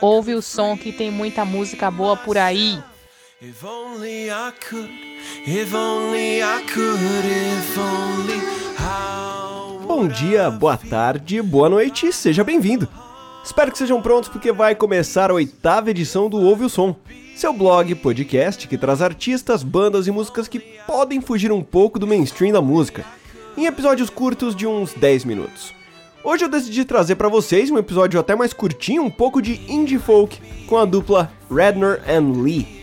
Ouve o som que tem muita música boa por aí. if only I could, if only I could, if only how. Bom dia, boa tarde, boa noite, seja bem-vindo. Espero que sejam prontos porque vai começar a oitava edição do Ouve o Som, seu blog, podcast que traz artistas, bandas e músicas que podem fugir um pouco do mainstream da música, em episódios curtos de uns 10 minutos. Hoje eu decidi trazer para vocês um episódio até mais curtinho, um pouco de indie folk, com a dupla Redner and Lee.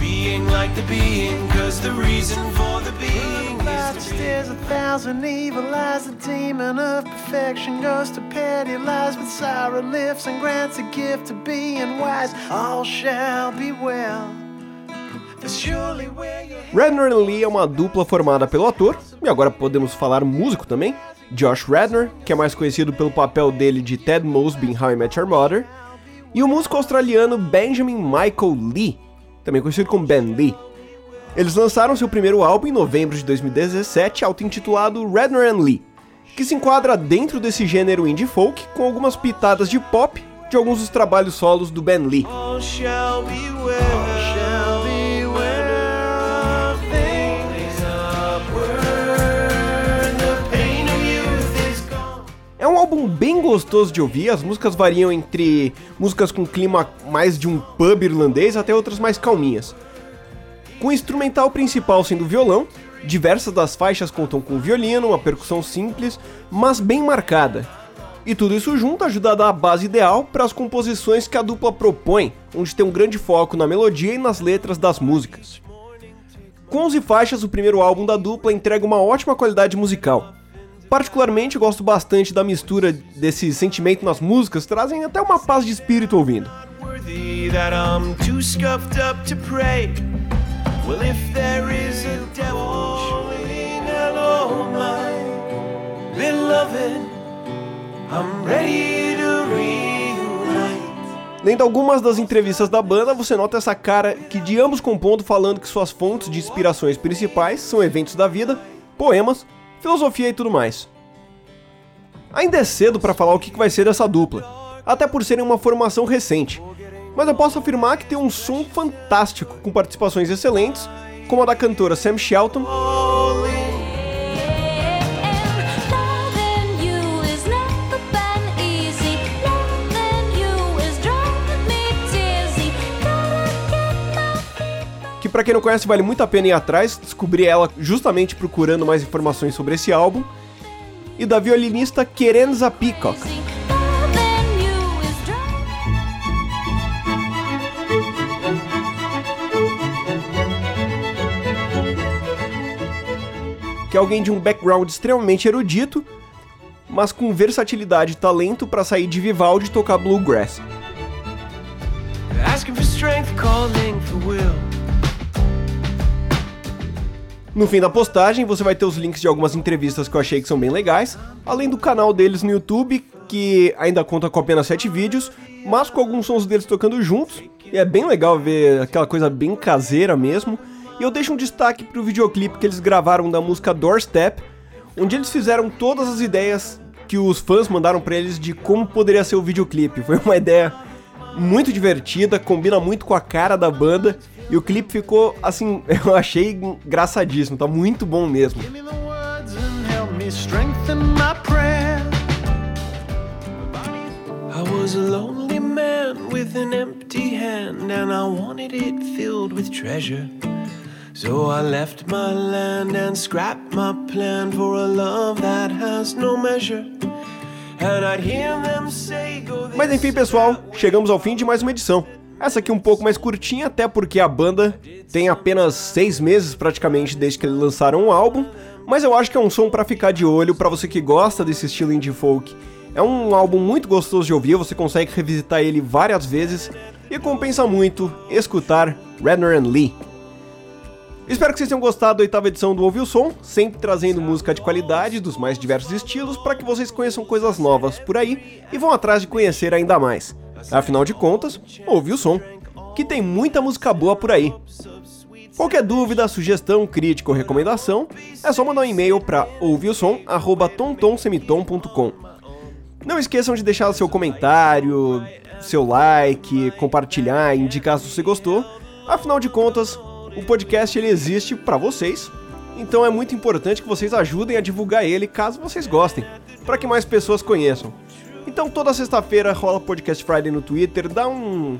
Being like the being, cause the reason for the being is to be. There's a thousand evil eyes, the demon of perfection goes to petty lies, sorrow lifts and grants a gift to being wise. All shall be well. Redner and Lee é uma dupla formada pelo ator, e agora podemos falar músico também, Josh Redner, que é mais conhecido pelo papel dele de Ted Mosby em How I Met Your Mother, e o músico australiano Benjamin Michael Lee, também conhecido como Ben Lee. Eles lançaram seu primeiro álbum em novembro de 2017, auto-intitulado Redner and Lee, que se enquadra dentro desse gênero indie folk com algumas pitadas de pop de alguns dos trabalhos solos do Ben Lee. Álbum bem gostoso de ouvir, as músicas variam entre músicas com clima mais de um pub irlandês até outras mais calminhas. Com o instrumental principal sendo violão, diversas das faixas contam com violino, uma percussão simples, mas bem marcada. E tudo isso junto ajuda a dar a base ideal para as composições que a dupla propõe, onde tem um grande foco na melodia e nas letras das músicas. Com 11 faixas, o primeiro álbum da dupla entrega uma ótima qualidade musical. Particularmente, eu gosto bastante da mistura desse sentimento nas músicas, trazem até uma paz de espírito ouvindo. Lendo algumas das entrevistas da banda, você nota essa cara que de ambos compondo falando que suas fontes de inspirações principais são eventos da vida, poemas, filosofia e tudo mais. Ainda é cedo para falar o que vai ser dessa dupla, até por serem uma formação recente, mas eu posso afirmar que tem um som fantástico com participações excelentes, como a da cantora Sam Shelton, pra quem não conhece vale muito a pena ir atrás, descobri ela justamente procurando mais informações sobre esse álbum, e da violinista Kerenza Peacock. que é alguém de um background extremamente erudito, mas com versatilidade e talento para sair de Vivaldi e tocar bluegrass. Asking for strength, calling for will. No fim da postagem, você vai ter os links de algumas entrevistas que eu achei que são bem legais, além do canal deles no YouTube, que ainda conta com apenas 7 vídeos, mas com alguns sons deles tocando juntos, e é bem legal ver aquela coisa bem caseira mesmo. E eu deixo um destaque pro videoclipe que eles gravaram da música Doorstep, onde eles fizeram todas as ideias que os fãs mandaram pra eles de como poderia ser o videoclipe. Foi uma ideia muito divertida, combina muito com a cara da banda e o clipe ficou assim, eu achei engraçadíssimo, tá muito bom mesmo. Give me the words and help me strengthen my prayer. I was a lonely man with an empty hand, and I wanted it filled with treasure. So I left my land and scrapped my plan for a love that has no measure. And I'd hear them say, Go Mas enfim, pessoal, chegamos ao fim de mais uma edição. Essa aqui um pouco mais curtinha, até porque a banda tem apenas seis meses praticamente desde que eles lançaram um álbum, mas eu acho que é um som pra ficar de olho pra você que gosta desse estilo indie folk. É um álbum muito gostoso de ouvir, você consegue revisitar ele várias vezes e compensa muito escutar Redner and Lee. Espero que vocês tenham gostado da oitava edição do Ouvi o Som, sempre trazendo música de qualidade dos mais diversos estilos para que vocês conheçam coisas novas por aí e vão atrás de conhecer ainda mais. Afinal de contas, ouve o som, que tem muita música boa por aí. Qualquer dúvida, sugestão, crítica ou recomendação, é só mandar um e-mail para ouvilsom@tontonsemitom.com. Não esqueçam de deixar seu comentário, seu like, compartilhar, indicar se você gostou. Afinal de contas, o podcast ele existe para vocês. Então é muito importante que vocês ajudem a divulgar ele caso vocês gostem, para que mais pessoas conheçam. Então toda sexta-feira rola Podcast Friday no Twitter, dá um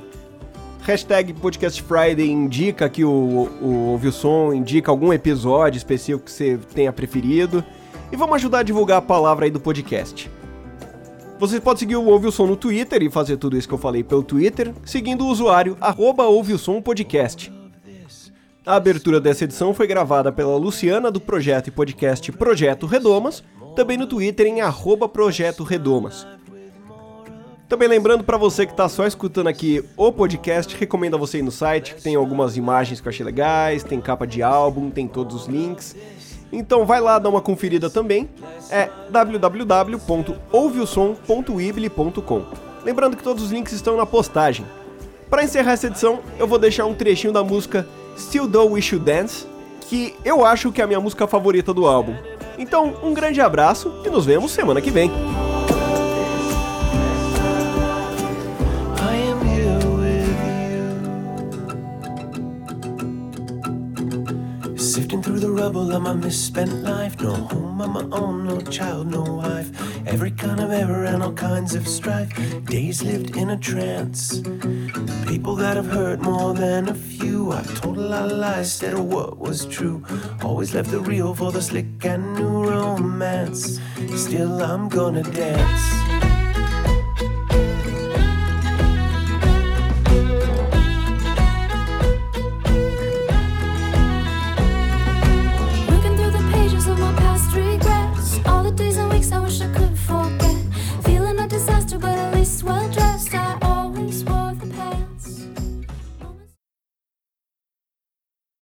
hashtag Podcast Friday, indica que o, o Ouviu Som, indica algum episódio específico que você tenha preferido. E vamos ajudar a divulgar a palavra aí do podcast. Vocês podem seguir o Ouve o Som no Twitter e fazer tudo isso que eu falei pelo Twitter, seguindo o usuário arroba Ouve o Som Podcast. A abertura dessa edição foi gravada pela Luciana do projeto e podcast Projeto Redomas, também no Twitter em arroba Projeto Redomas. Também lembrando para você que tá só escutando aqui o podcast, recomendo a você ir no site, que tem algumas imagens que eu achei legais, tem capa de álbum, tem todos os links. Então vai lá dar uma conferida também. É www.ouveosom.weebly.com. Lembrando que todos os links estão na postagem. Para encerrar essa edição, eu vou deixar um trechinho da música Still Do We Should Dance, que eu acho que é a minha música favorita do álbum. Então, um grande abraço e nos vemos semana que vem. Rubble of my misspent life. No home of my own, no child, no wife. Every kind of error and all kinds of strife. Days lived in a trance. People that have hurt more than a few. I told a lot of lies of what was true. Always left the real for the slick and new romance. Still, I'm gonna dance.